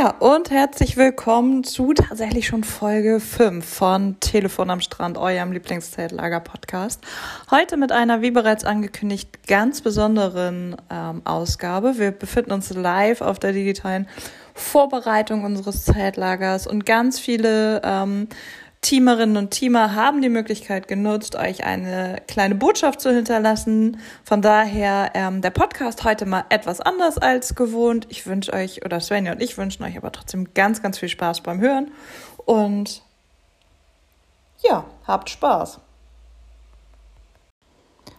Ja, und herzlich willkommen zu tatsächlich schon Folge 5 von Telefon am Strand, eurem Lieblingszeltlager-Podcast. Heute mit einer, wie bereits angekündigt, ganz besonderen ähm, Ausgabe. Wir befinden uns live auf der digitalen Vorbereitung unseres Zeltlagers und ganz viele ähm, Teamerinnen und Teamer haben die Möglichkeit genutzt, euch eine kleine Botschaft zu hinterlassen. Von daher ähm, der Podcast heute mal etwas anders als gewohnt. Ich wünsche euch, oder Svenja und ich wünschen euch aber trotzdem ganz, ganz viel Spaß beim Hören. Und ja, habt Spaß.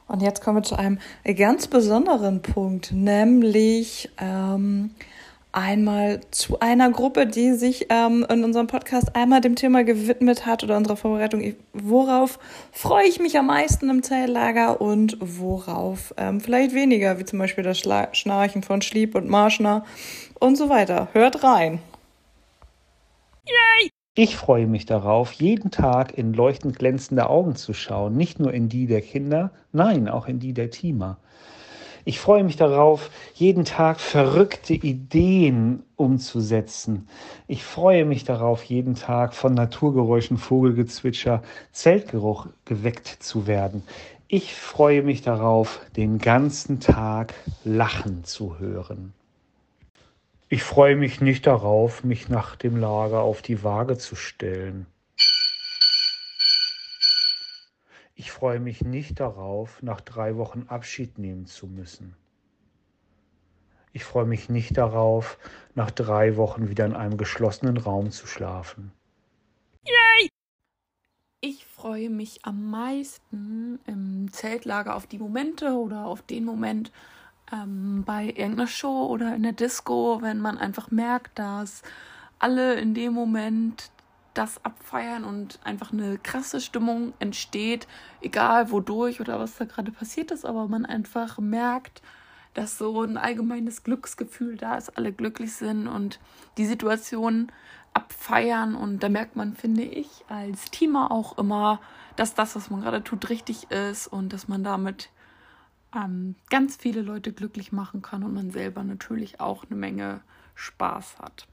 Und jetzt kommen wir zu einem ganz besonderen Punkt, nämlich ähm, einmal zu einer Gruppe, die sich ähm, in unserem Podcast einmal dem Thema gewidmet hat oder unserer Vorbereitung. Worauf freue ich mich am meisten im Zelllager und worauf ähm, vielleicht weniger, wie zum Beispiel das Schla Schnarchen von Schlieb und Marschner und so weiter. Hört rein. Yay! Ich freue mich darauf, jeden Tag in leuchtend glänzende Augen zu schauen, nicht nur in die der Kinder, nein, auch in die der Teamer. Ich freue mich darauf, jeden Tag verrückte Ideen umzusetzen. Ich freue mich darauf, jeden Tag von Naturgeräuschen, Vogelgezwitscher, Zeltgeruch geweckt zu werden. Ich freue mich darauf, den ganzen Tag lachen zu hören. Ich freue mich nicht darauf, mich nach dem Lager auf die Waage zu stellen. Ich freue mich nicht darauf, nach drei Wochen Abschied nehmen zu müssen. Ich freue mich nicht darauf, nach drei Wochen wieder in einem geschlossenen Raum zu schlafen. Yay! Ich freue mich am meisten im Zeltlager auf die Momente oder auf den Moment ähm, bei irgendeiner Show oder in der Disco, wenn man einfach merkt, dass alle in dem Moment das abfeiern und einfach eine krasse Stimmung entsteht, egal wodurch oder was da gerade passiert ist, aber man einfach merkt, dass so ein allgemeines Glücksgefühl da ist, alle glücklich sind und die Situation abfeiern und da merkt man, finde ich, als Teamer auch immer, dass das, was man gerade tut, richtig ist und dass man damit ähm, ganz viele Leute glücklich machen kann und man selber natürlich auch eine Menge Spaß hat.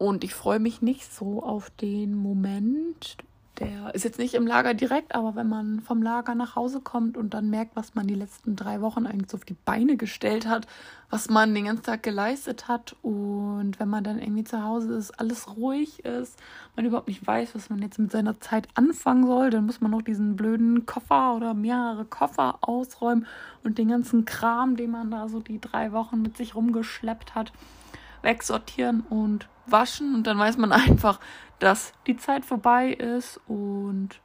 Und ich freue mich nicht so auf den Moment. Der ist jetzt nicht im Lager direkt, aber wenn man vom Lager nach Hause kommt und dann merkt, was man die letzten drei Wochen eigentlich so auf die Beine gestellt hat, was man den ganzen Tag geleistet hat und wenn man dann irgendwie zu Hause ist, alles ruhig ist, man überhaupt nicht weiß, was man jetzt mit seiner Zeit anfangen soll, dann muss man noch diesen blöden Koffer oder mehrere Koffer ausräumen und den ganzen Kram, den man da so die drei Wochen mit sich rumgeschleppt hat, wegsortieren und waschen und dann weiß man einfach, dass die Zeit vorbei ist und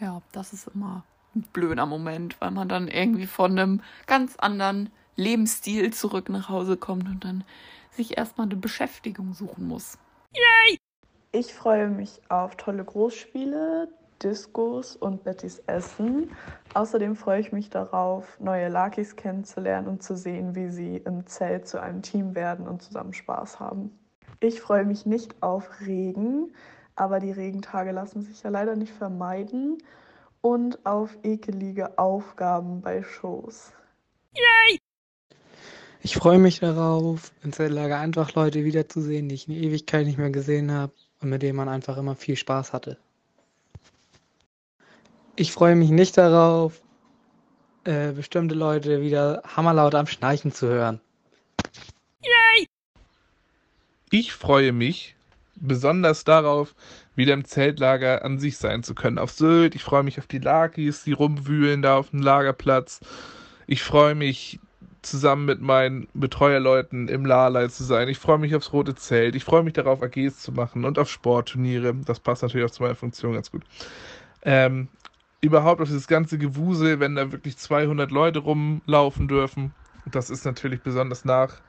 ja, das ist immer ein blöder Moment, weil man dann irgendwie von einem ganz anderen Lebensstil zurück nach Hause kommt und dann sich erstmal eine Beschäftigung suchen muss. Yay! Ich freue mich auf tolle Großspiele, Discos und Bettys Essen. Außerdem freue ich mich darauf, neue Lakis kennenzulernen und zu sehen, wie sie im Zelt zu einem Team werden und zusammen Spaß haben. Ich freue mich nicht auf Regen, aber die Regentage lassen sich ja leider nicht vermeiden und auf ekelige Aufgaben bei Shows. Yay! Ich freue mich darauf, im Zeltlager einfach Leute wiederzusehen, die ich in Ewigkeit nicht mehr gesehen habe und mit denen man einfach immer viel Spaß hatte. Ich freue mich nicht darauf, äh, bestimmte Leute wieder hammerlaut am Schnarchen zu hören. Ich freue mich besonders darauf, wieder im Zeltlager an sich sein zu können. Auf Sylt. Ich freue mich auf die Lakis, die rumwühlen da auf dem Lagerplatz. Ich freue mich, zusammen mit meinen Betreuerleuten im Lalei zu sein. Ich freue mich aufs Rote Zelt. Ich freue mich darauf, AGs zu machen und auf Sportturniere. Das passt natürlich auch zu meiner Funktion ganz gut. Ähm, überhaupt auf dieses ganze Gewusel, wenn da wirklich 200 Leute rumlaufen dürfen. Das ist natürlich besonders nach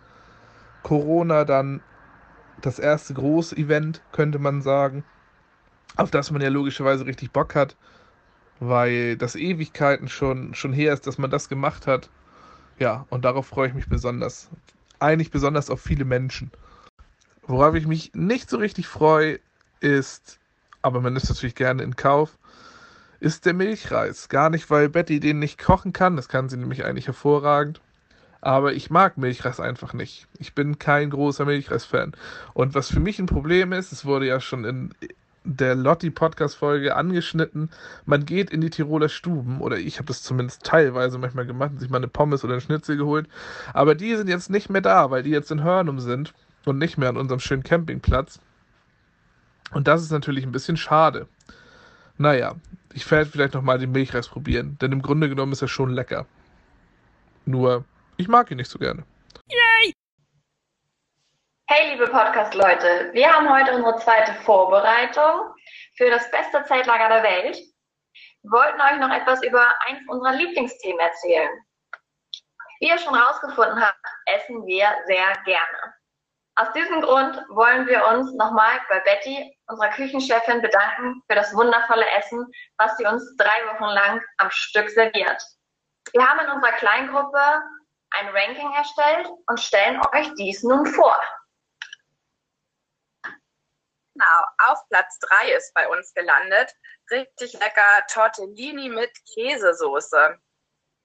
Corona dann das erste große Event, könnte man sagen, auf das man ja logischerweise richtig Bock hat, weil das Ewigkeiten schon, schon her ist, dass man das gemacht hat. Ja, und darauf freue ich mich besonders. Eigentlich besonders auf viele Menschen. Worauf ich mich nicht so richtig freue, ist, aber man ist natürlich gerne in Kauf, ist der Milchreis. Gar nicht, weil Betty den nicht kochen kann, das kann sie nämlich eigentlich hervorragend. Aber ich mag Milchreis einfach nicht. Ich bin kein großer Milchreis-Fan. Und was für mich ein Problem ist, es wurde ja schon in der Lotti-Podcast-Folge angeschnitten, man geht in die Tiroler Stuben, oder ich habe das zumindest teilweise manchmal gemacht, sich mal eine Pommes oder einen Schnitzel geholt. Aber die sind jetzt nicht mehr da, weil die jetzt in Hörnum sind und nicht mehr an unserem schönen Campingplatz. Und das ist natürlich ein bisschen schade. Naja, ich werde vielleicht nochmal den Milchreis probieren, denn im Grunde genommen ist er schon lecker. Nur, ich mag ihn nicht so gerne. Yay! Hey, liebe Podcast-Leute, wir haben heute unsere zweite Vorbereitung für das beste Zeltlager der Welt. Wir wollten euch noch etwas über eins unserer Lieblingsthemen erzählen. Wie ihr schon rausgefunden habt, essen wir sehr gerne. Aus diesem Grund wollen wir uns nochmal bei Betty, unserer Küchenchefin, bedanken für das wundervolle Essen, was sie uns drei Wochen lang am Stück serviert. Wir haben in unserer Kleingruppe ein Ranking erstellt und stellen euch dies nun vor. Genau, auf Platz 3 ist bei uns gelandet. Richtig lecker Tortellini mit Käsesoße.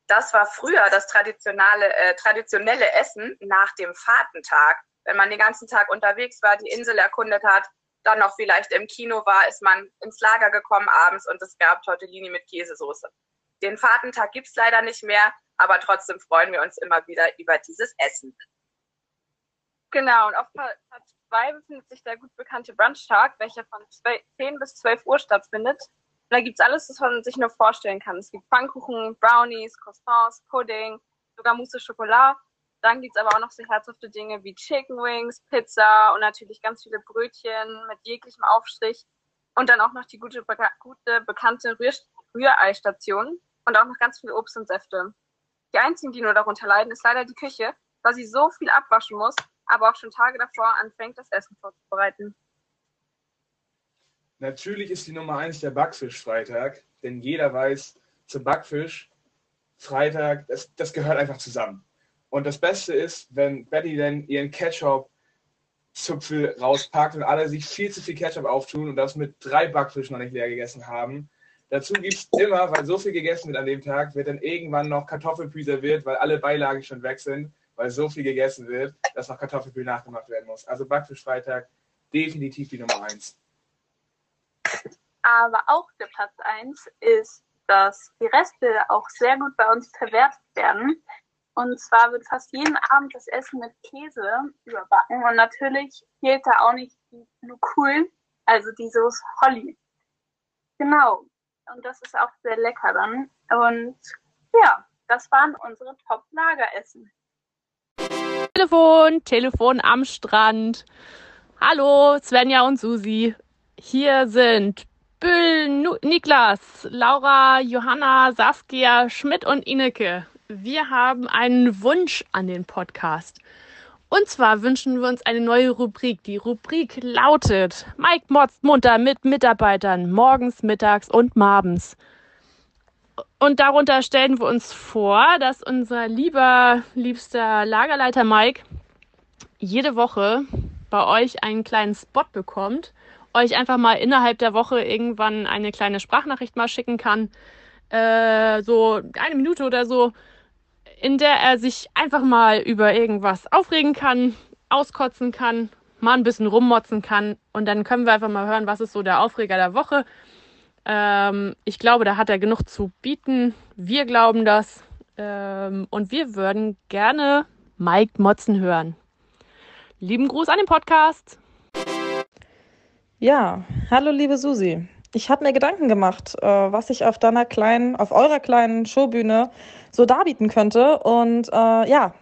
Das war früher das traditionelle, äh, traditionelle Essen nach dem Fahrtentag wenn man den ganzen Tag unterwegs war, die Insel erkundet hat, dann noch vielleicht im Kino war, ist man ins Lager gekommen abends und es gab Tortellini mit Käsesoße. Den Fahrtentag gibt es leider nicht mehr, aber trotzdem freuen wir uns immer wieder über dieses Essen. Genau, und auf Platz 2 befindet sich der gut bekannte Brunchtag, welcher von 10 bis 12 Uhr stattfindet. Und da gibt es alles, was man sich nur vorstellen kann. Es gibt Pfannkuchen, Brownies, Croissants, Pudding, sogar Mousse Schokolade dann gibt es aber auch noch so herzhafte Dinge wie Chicken Wings, Pizza und natürlich ganz viele Brötchen mit jeglichem Aufstrich. Und dann auch noch die gute, beka gute bekannte Rühr Rühreistation und auch noch ganz viel Obst und Säfte. Die einzigen, die nur darunter leiden, ist leider die Küche, da sie so viel abwaschen muss, aber auch schon Tage davor anfängt, das Essen vorzubereiten. Natürlich ist die Nummer eins der Backfisch-Freitag, denn jeder weiß, zum Backfisch Freitag, das, das gehört einfach zusammen. Und das Beste ist, wenn Betty dann ihren Ketchup-Zupfel rauspackt und alle sich viel zu viel Ketchup auftun und das mit drei Backfischen noch nicht leer gegessen haben. Dazu gibt es immer, weil so viel gegessen wird an dem Tag, wird dann irgendwann noch Kartoffelpü serviert, weil alle Beilagen schon weg sind, weil so viel gegessen wird, dass noch Kartoffelpü nachgemacht werden muss. Also Backfischfreitag definitiv die Nummer eins. Aber auch der Platz eins ist, dass die Reste auch sehr gut bei uns verwertet werden. Und zwar wird fast jeden Abend das Essen mit Käse überbacken. Und natürlich fehlt da auch nicht die cool, also die Soße Holly. Genau. Und das ist auch sehr lecker dann. Und ja, das waren unsere Top-Lageressen. Telefon, Telefon am Strand. Hallo, Svenja und Susi. Hier sind Büll, Niklas, Laura, Johanna, Saskia, Schmidt und Ineke wir haben einen Wunsch an den Podcast. Und zwar wünschen wir uns eine neue Rubrik. Die Rubrik lautet Mike motzt munter mit Mitarbeitern morgens, mittags und abends. Und darunter stellen wir uns vor, dass unser lieber, liebster Lagerleiter Mike jede Woche bei euch einen kleinen Spot bekommt, euch einfach mal innerhalb der Woche irgendwann eine kleine Sprachnachricht mal schicken kann. Äh, so eine Minute oder so, in der er sich einfach mal über irgendwas aufregen kann, auskotzen kann, mal ein bisschen rummotzen kann und dann können wir einfach mal hören, was ist so der Aufreger der Woche. Ähm, ich glaube, da hat er genug zu bieten. Wir glauben das ähm, und wir würden gerne Mike Motzen hören. Lieben Gruß an den Podcast. Ja, hallo liebe Susi. Ich habe mir Gedanken gemacht, äh, was ich auf deiner kleinen, auf eurer kleinen Showbühne so darbieten könnte. Und äh, ja,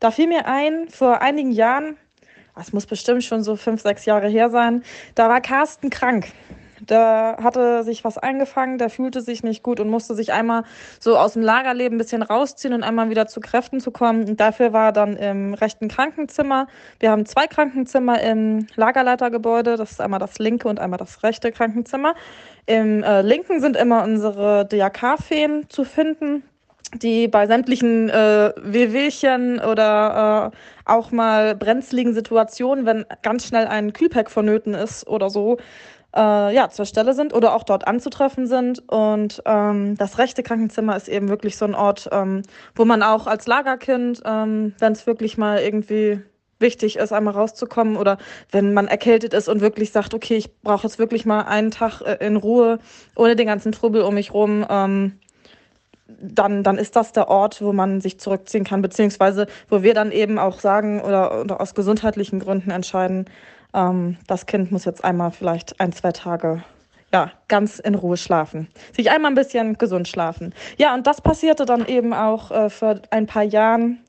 da fiel mir ein, vor einigen Jahren, es muss bestimmt schon so fünf, sechs Jahre her sein, da war Carsten krank. Da hatte sich was eingefangen, der fühlte sich nicht gut und musste sich einmal so aus dem Lagerleben ein bisschen rausziehen und einmal wieder zu Kräften zu kommen. Und dafür war dann im rechten Krankenzimmer. Wir haben zwei Krankenzimmer im Lagerleitergebäude. Das ist einmal das linke und einmal das rechte Krankenzimmer. Im äh, linken sind immer unsere DRK-Feen zu finden die bei sämtlichen äh, Wehwehchen oder äh, auch mal brenzligen Situationen, wenn ganz schnell ein Kühlpack vonnöten ist oder so, äh, ja, zur Stelle sind oder auch dort anzutreffen sind. Und ähm, das rechte Krankenzimmer ist eben wirklich so ein Ort, ähm, wo man auch als Lagerkind, ähm, wenn es wirklich mal irgendwie wichtig ist, einmal rauszukommen oder wenn man erkältet ist und wirklich sagt, okay, ich brauche jetzt wirklich mal einen Tag äh, in Ruhe, ohne den ganzen Trubel um mich rum, ähm, dann, dann ist das der Ort, wo man sich zurückziehen kann, beziehungsweise wo wir dann eben auch sagen oder, oder aus gesundheitlichen Gründen entscheiden, ähm, das Kind muss jetzt einmal vielleicht ein, zwei Tage ja, ganz in Ruhe schlafen. Sich einmal ein bisschen gesund schlafen. Ja, und das passierte dann eben auch äh, vor ein paar Jahren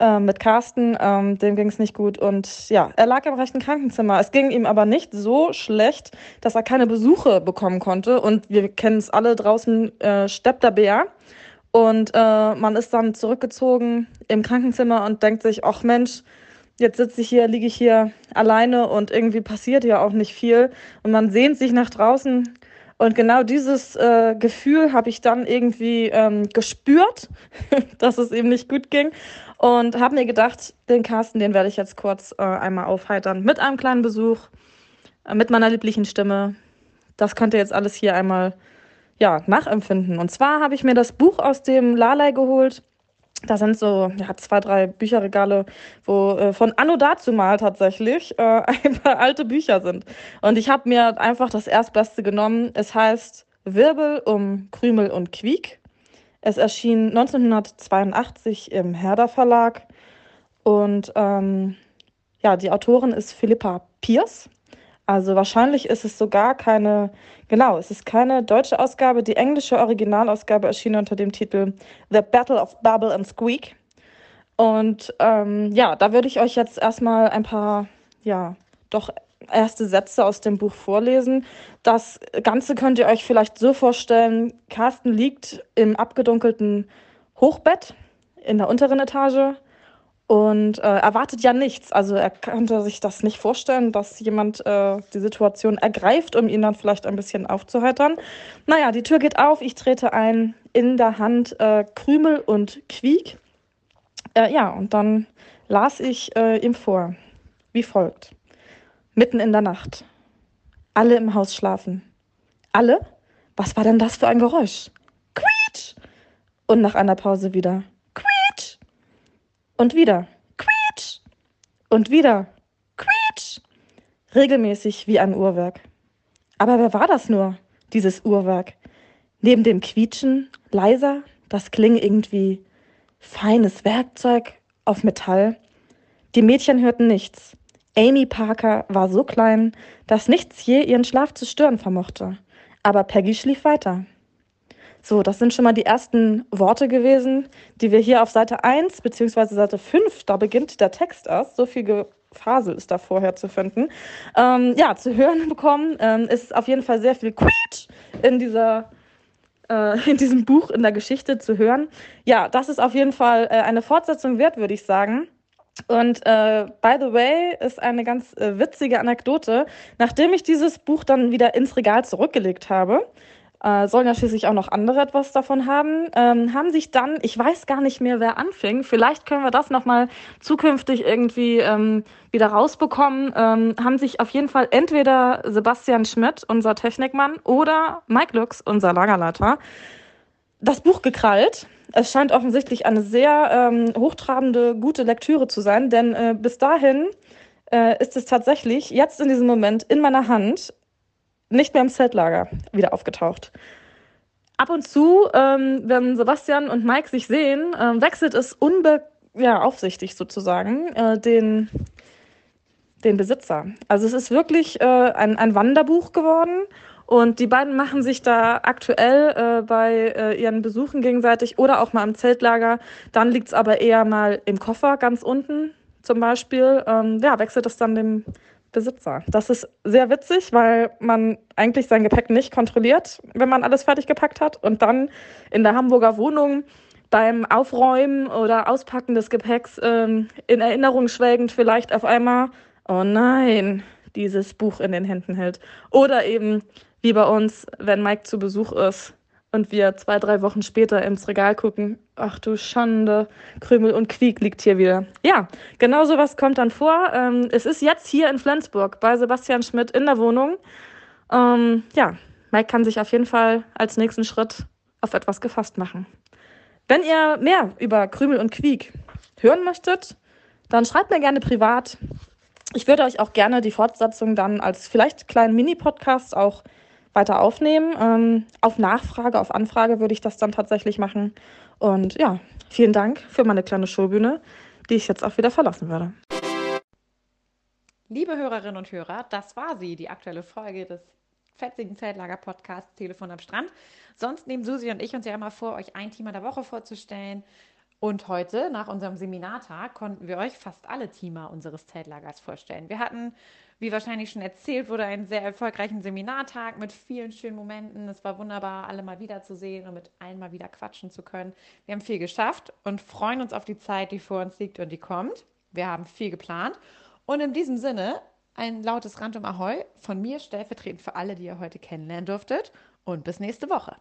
äh, mit Carsten. Ähm, dem ging es nicht gut und ja, er lag im rechten Krankenzimmer. Es ging ihm aber nicht so schlecht, dass er keine Besuche bekommen konnte. Und wir kennen es alle draußen, äh, steppt der Bär. Und äh, man ist dann zurückgezogen im Krankenzimmer und denkt sich, ach Mensch, jetzt sitze ich hier, liege ich hier alleine und irgendwie passiert ja auch nicht viel. Und man sehnt sich nach draußen. Und genau dieses äh, Gefühl habe ich dann irgendwie ähm, gespürt, dass es ihm nicht gut ging. Und habe mir gedacht, den Carsten, den werde ich jetzt kurz äh, einmal aufheitern mit einem kleinen Besuch, äh, mit meiner lieblichen Stimme. Das könnt ihr jetzt alles hier einmal ja, nachempfinden. Und zwar habe ich mir das Buch aus dem Lalei geholt da sind so ja, zwei, drei Bücherregale, wo äh, von Anno dazu mal tatsächlich äh, ein paar alte Bücher sind. Und ich habe mir einfach das Erstbeste genommen. Es heißt Wirbel um Krümel und Quiek. Es erschien 1982 im Herder Verlag. Und ähm, ja, die Autorin ist Philippa Pierce. Also wahrscheinlich ist es sogar keine, genau, es ist keine deutsche Ausgabe. Die englische Originalausgabe erschien unter dem Titel The Battle of Babel and Squeak. Und ähm, ja, da würde ich euch jetzt erstmal ein paar, ja, doch erste Sätze aus dem Buch vorlesen. Das Ganze könnt ihr euch vielleicht so vorstellen, Carsten liegt im abgedunkelten Hochbett in der unteren Etage und äh, erwartet ja nichts. Also er könnte sich das nicht vorstellen, dass jemand äh, die Situation ergreift, um ihn dann vielleicht ein bisschen aufzuheitern. Naja, die Tür geht auf, ich trete ein, in der Hand äh, Krümel und Quiek. Äh, ja, und dann las ich äh, ihm vor, wie folgt. Mitten in der Nacht. Alle im Haus schlafen. Alle? Was war denn das für ein Geräusch? Quietsch! Und nach einer Pause wieder. Und wieder. Quietsch! Und wieder. Quietsch! Regelmäßig wie ein Uhrwerk. Aber wer war das nur, dieses Uhrwerk? Neben dem Quietschen, leiser, das kling irgendwie feines Werkzeug auf Metall. Die Mädchen hörten nichts. Amy Parker war so klein, dass nichts je ihren Schlaf zu stören vermochte. Aber Peggy schlief weiter. So, das sind schon mal die ersten Worte gewesen, die wir hier auf Seite 1 bzw. Seite 5, da beginnt der Text erst, so viel Phasel ist da vorher zu finden, ähm, ja, zu hören bekommen. Ähm, ist auf jeden Fall sehr viel Quietsch in dieser äh, in diesem Buch, in der Geschichte zu hören. Ja, das ist auf jeden Fall äh, eine Fortsetzung wert, würde ich sagen. Und äh, by the way, ist eine ganz äh, witzige Anekdote. Nachdem ich dieses Buch dann wieder ins Regal zurückgelegt habe, äh, sollen ja schließlich auch noch andere etwas davon haben, ähm, haben sich dann, ich weiß gar nicht mehr, wer anfing, vielleicht können wir das nochmal zukünftig irgendwie ähm, wieder rausbekommen, ähm, haben sich auf jeden Fall entweder Sebastian Schmidt, unser Technikmann, oder Mike Lux, unser Lagerleiter, das Buch gekrallt. Es scheint offensichtlich eine sehr ähm, hochtrabende, gute Lektüre zu sein, denn äh, bis dahin äh, ist es tatsächlich jetzt in diesem Moment in meiner Hand nicht mehr im Zeltlager wieder aufgetaucht. Ab und zu, ähm, wenn Sebastian und Mike sich sehen, äh, wechselt es unbe ja, sozusagen äh, den, den Besitzer. Also es ist wirklich äh, ein, ein Wanderbuch geworden und die beiden machen sich da aktuell äh, bei äh, ihren Besuchen gegenseitig oder auch mal im Zeltlager. Dann liegt es aber eher mal im Koffer ganz unten zum Beispiel. Ähm, ja, wechselt es dann dem Besitzer. Das ist sehr witzig, weil man eigentlich sein Gepäck nicht kontrolliert, wenn man alles fertig gepackt hat und dann in der Hamburger Wohnung beim Aufräumen oder Auspacken des Gepäcks ähm, in Erinnerung schwelgend vielleicht auf einmal, oh nein, dieses Buch in den Händen hält. Oder eben wie bei uns, wenn Mike zu Besuch ist und wir zwei, drei Wochen später ins Regal gucken, ach du Schande, Krümel und Quiek liegt hier wieder. Ja, genau sowas kommt dann vor. Ähm, es ist jetzt hier in Flensburg bei Sebastian Schmidt in der Wohnung. Ähm, ja, Mike kann sich auf jeden Fall als nächsten Schritt auf etwas gefasst machen. Wenn ihr mehr über Krümel und Quiek hören möchtet, dann schreibt mir gerne privat. Ich würde euch auch gerne die Fortsetzung dann als vielleicht kleinen Mini-Podcast auch weiter aufnehmen. Ähm, auf Nachfrage, auf Anfrage würde ich das dann tatsächlich machen. Und ja, vielen Dank für meine kleine Showbühne, die ich jetzt auch wieder verlassen würde. Liebe Hörerinnen und Hörer, das war sie, die aktuelle Folge des fetzigen Zeltlager-Podcasts Telefon am Strand. Sonst nehmen Susi und ich uns ja immer vor, euch ein Thema der Woche vorzustellen. Und heute, nach unserem Seminartag, konnten wir euch fast alle Teamer unseres Zeltlagers vorstellen. Wir hatten, wie wahrscheinlich schon erzählt wurde, einen sehr erfolgreichen Seminartag mit vielen schönen Momenten. Es war wunderbar, alle mal wiederzusehen und mit allen mal wieder quatschen zu können. Wir haben viel geschafft und freuen uns auf die Zeit, die vor uns liegt und die kommt. Wir haben viel geplant. Und in diesem Sinne ein lautes Random Ahoi von mir stellvertretend für alle, die ihr heute kennenlernen durftet. Und bis nächste Woche.